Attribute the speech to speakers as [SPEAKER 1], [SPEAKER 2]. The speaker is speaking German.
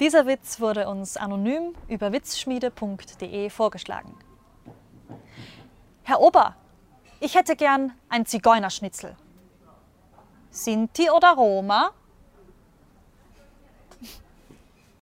[SPEAKER 1] Dieser Witz wurde uns anonym über witzschmiede.de vorgeschlagen. Herr Ober, ich hätte gern ein Zigeunerschnitzel. Sinti oder Roma?